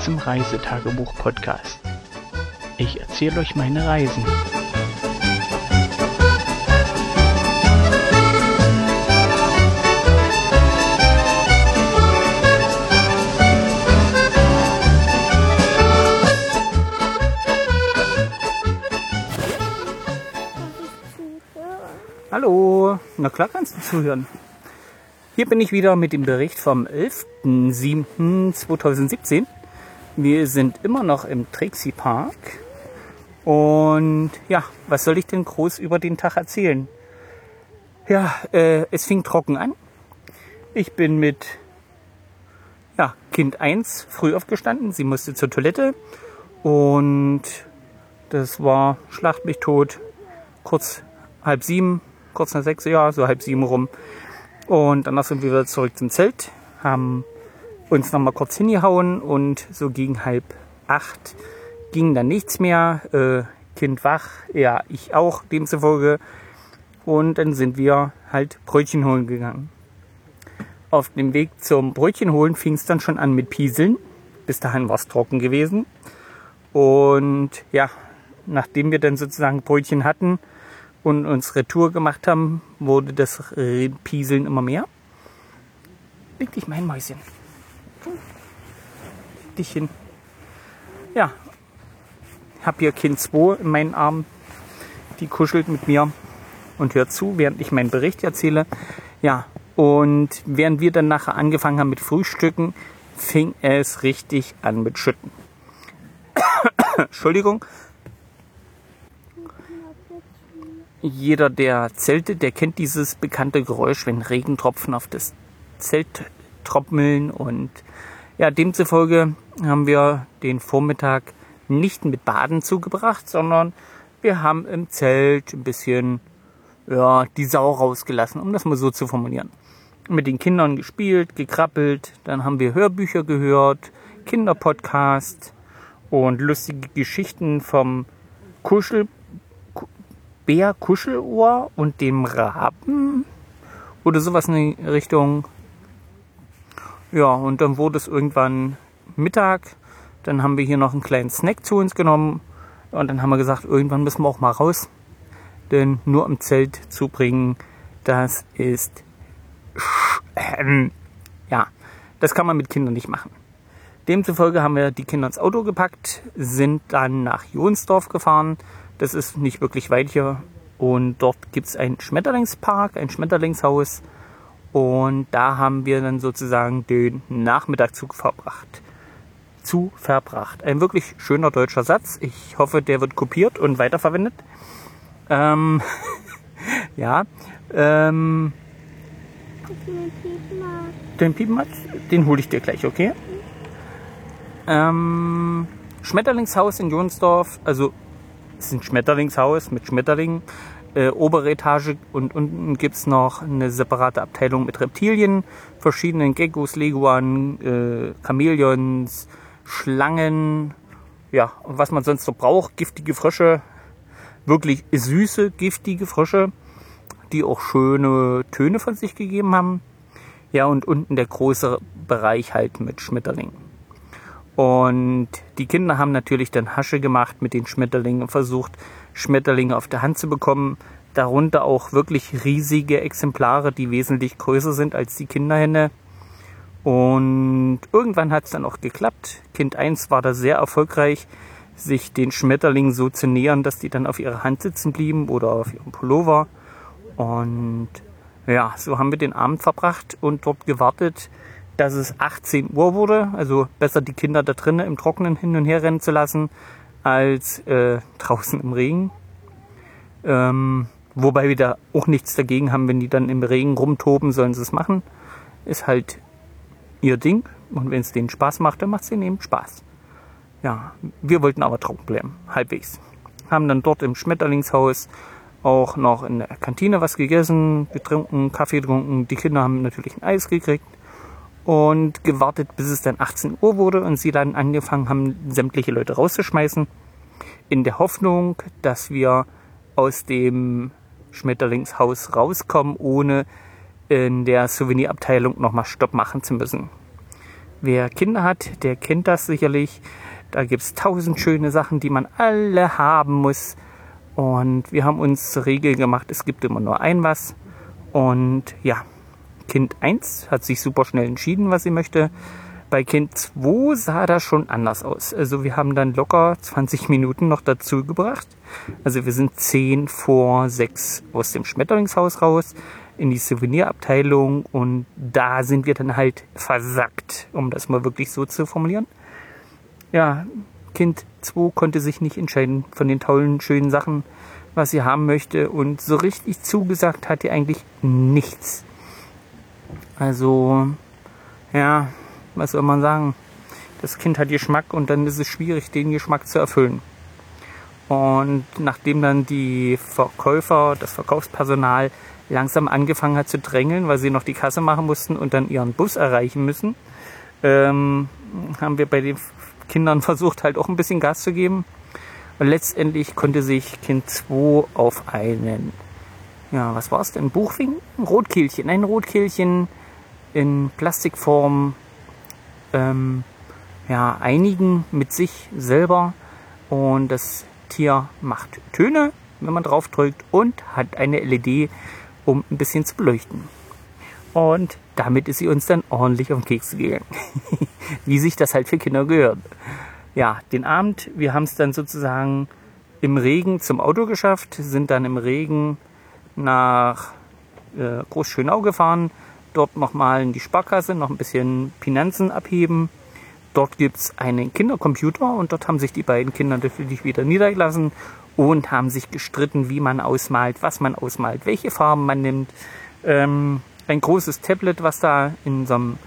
Zum Reisetagebuch-Podcast. Ich erzähle euch meine Reisen. Hallo, na klar kannst du zuhören. Hier bin ich wieder mit dem Bericht vom 11.07.2017. Wir sind immer noch im Trixie Park. Und ja, was soll ich denn groß über den Tag erzählen? Ja, äh, es fing trocken an. Ich bin mit ja, Kind 1 früh aufgestanden. Sie musste zur Toilette. Und das war Schlacht mich tot. Kurz halb sieben kurz nach sechs, ja, so halb sieben rum. Und danach sind wir wieder zurück zum Zelt, haben uns nochmal kurz hingehauen und so gegen halb acht ging dann nichts mehr. Äh, kind wach, ja, ich auch demzufolge. Und dann sind wir halt Brötchen holen gegangen. Auf dem Weg zum Brötchen holen fing es dann schon an mit Pieseln. Bis dahin war es trocken gewesen. Und ja, nachdem wir dann sozusagen Brötchen hatten, und uns Retour gemacht haben, wurde das Pieseln immer mehr. Leg dich mein Mäuschen. Dich hin. Ja, hab hier Kind 2 in meinen Armen. Die kuschelt mit mir und hört zu, während ich meinen Bericht erzähle. Ja, und während wir dann nachher angefangen haben mit Frühstücken, fing es richtig an mit Schütten. Entschuldigung, jeder, der zeltet, der kennt dieses bekannte Geräusch, wenn Regentropfen auf das Zelt troppeln. Und ja, demzufolge haben wir den Vormittag nicht mit Baden zugebracht, sondern wir haben im Zelt ein bisschen ja, die Sau rausgelassen, um das mal so zu formulieren. Mit den Kindern gespielt, gekrabbelt, dann haben wir Hörbücher gehört, Kinderpodcast und lustige Geschichten vom Kuschel Bär Kuschelohr und dem Raben oder sowas in die Richtung. Ja, und dann wurde es irgendwann Mittag. Dann haben wir hier noch einen kleinen Snack zu uns genommen. Und dann haben wir gesagt, irgendwann müssen wir auch mal raus. Denn nur im Zelt zu bringen, das ist. Ja, das kann man mit Kindern nicht machen. Demzufolge haben wir die Kinder ins Auto gepackt, sind dann nach Jonsdorf gefahren. Das ist nicht wirklich weit hier. Und dort gibt es einen Schmetterlingspark, ein Schmetterlingshaus. Und da haben wir dann sozusagen den Nachmittagszug verbracht. Zu verbracht. Ein wirklich schöner deutscher Satz. Ich hoffe, der wird kopiert und weiterverwendet. Ähm, ja. Ähm, den Piepenmatz, den hole ich dir gleich, okay? Ähm, Schmetterlingshaus in Jonsdorf, also es ist ein Schmetterlingshaus mit Schmetterlingen. Äh, obere Etage und unten gibt es noch eine separate Abteilung mit Reptilien, verschiedenen Geckos, Leguanen, äh, Chamäleons, Schlangen, ja, und was man sonst so braucht, giftige Frösche, wirklich süße, giftige Frösche, die auch schöne Töne von sich gegeben haben. Ja, und unten der große Bereich halt mit Schmetterlingen. Und die Kinder haben natürlich dann Hasche gemacht mit den Schmetterlingen und versucht, Schmetterlinge auf der Hand zu bekommen. Darunter auch wirklich riesige Exemplare, die wesentlich größer sind als die Kinderhände. Und irgendwann hat es dann auch geklappt. Kind 1 war da sehr erfolgreich, sich den Schmetterlingen so zu nähern, dass die dann auf ihrer Hand sitzen blieben oder auf ihrem Pullover. Und ja, so haben wir den Abend verbracht und dort gewartet, dass es 18 Uhr wurde. Also besser die Kinder da drinnen im Trockenen hin und her rennen zu lassen, als äh, draußen im Regen. Ähm, wobei wir da auch nichts dagegen haben, wenn die dann im Regen rumtoben, sollen sie es machen. Ist halt ihr Ding. Und wenn es denen Spaß macht, dann macht es denen eben Spaß. Ja, wir wollten aber trocken bleiben, halbwegs. Haben dann dort im Schmetterlingshaus auch noch in der Kantine was gegessen, getrunken, Kaffee getrunken. Die Kinder haben natürlich ein Eis gekriegt und gewartet, bis es dann 18 Uhr wurde und sie dann angefangen haben, sämtliche Leute rauszuschmeißen, in der Hoffnung, dass wir aus dem Schmetterlingshaus rauskommen, ohne in der Souvenirabteilung nochmal Stopp machen zu müssen. Wer Kinder hat, der kennt das sicherlich. Da gibt es tausend schöne Sachen, die man alle haben muss. Und wir haben uns zur Regel gemacht, es gibt immer nur ein was. Und ja, Kind 1 hat sich super schnell entschieden, was sie möchte. Bei Kind 2 sah das schon anders aus. Also wir haben dann locker 20 Minuten noch dazu gebracht. Also wir sind 10 vor 6 aus dem Schmetterlingshaus raus in die Souvenirabteilung und da sind wir dann halt versackt, um das mal wirklich so zu formulieren. Ja, Kind 2 konnte sich nicht entscheiden von den tollen, schönen Sachen, was sie haben möchte und so richtig zugesagt hat ihr eigentlich nichts. Also, ja, was soll man sagen? Das Kind hat Geschmack und dann ist es schwierig, den Geschmack zu erfüllen. Und nachdem dann die Verkäufer, das Verkaufspersonal langsam angefangen hat zu drängeln, weil sie noch die Kasse machen mussten und dann ihren Bus erreichen müssen, ähm, haben wir bei den Kindern versucht, halt auch ein bisschen Gas zu geben. Und letztendlich konnte sich Kind 2 auf einen, ja, was war es denn? Buchfing? Rotkehlchen, ein Rotkehlchen in Plastikform ähm, ja, einigen mit sich selber. Und das Tier macht Töne, wenn man drauf drückt, und hat eine LED, um ein bisschen zu beleuchten. Und damit ist sie uns dann ordentlich auf den Keks gegangen. Wie sich das halt für Kinder gehört. Ja, den Abend, wir haben es dann sozusagen im Regen zum Auto geschafft, sind dann im Regen nach äh, Großschönau gefahren, dort nochmal in die Sparkasse, noch ein bisschen Finanzen abheben. Dort gibt es einen Kindercomputer und dort haben sich die beiden Kinder natürlich wieder niedergelassen und haben sich gestritten, wie man ausmalt, was man ausmalt, welche Farben man nimmt. Ähm, ein großes Tablet, was da in so einem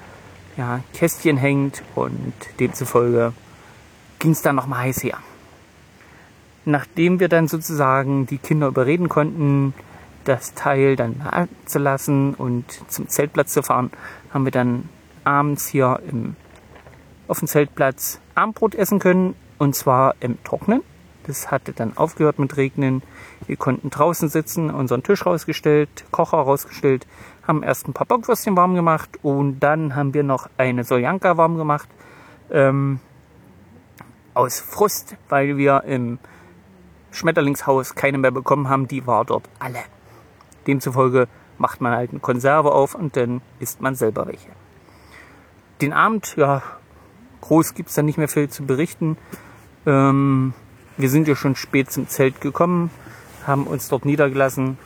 ja, Kästchen hängt und demzufolge ging es dann nochmal heiß her. Nachdem wir dann sozusagen die Kinder überreden konnten, das Teil dann zu lassen und zum Zeltplatz zu fahren, haben wir dann abends hier im, auf dem Zeltplatz Abendbrot essen können und zwar im Trocknen. Das hatte dann aufgehört mit Regnen. Wir konnten draußen sitzen, unseren Tisch rausgestellt, Kocher rausgestellt, haben erst ein paar Bockwürstchen warm gemacht und dann haben wir noch eine Soljanka warm gemacht. Ähm, aus Frust, weil wir im Schmetterlingshaus keine mehr bekommen haben. Die war dort alle. Demzufolge macht man halt eine Konserve auf und dann isst man selber welche. Den Abend, ja, groß gibt es da nicht mehr viel zu berichten. Ähm, wir sind ja schon spät zum Zelt gekommen, haben uns dort niedergelassen.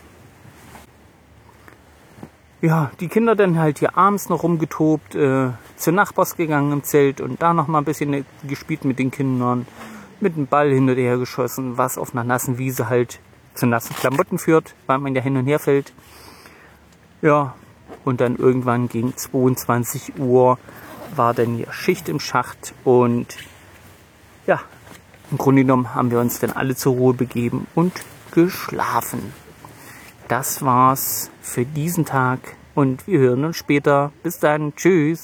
Ja, die Kinder dann halt hier abends noch rumgetobt, äh, zu Nachbars gegangen im Zelt und da noch mal ein bisschen gespielt mit den Kindern, mit dem Ball hin und her geschossen, was auf einer nassen Wiese halt zu nassen Klamotten führt, weil man ja hin und her fällt. Ja, und dann irgendwann gegen 22 Uhr war dann hier Schicht im Schacht und ja, im Grunde genommen haben wir uns dann alle zur Ruhe begeben und geschlafen. Das war's für diesen Tag und wir hören uns später. Bis dann. Tschüss.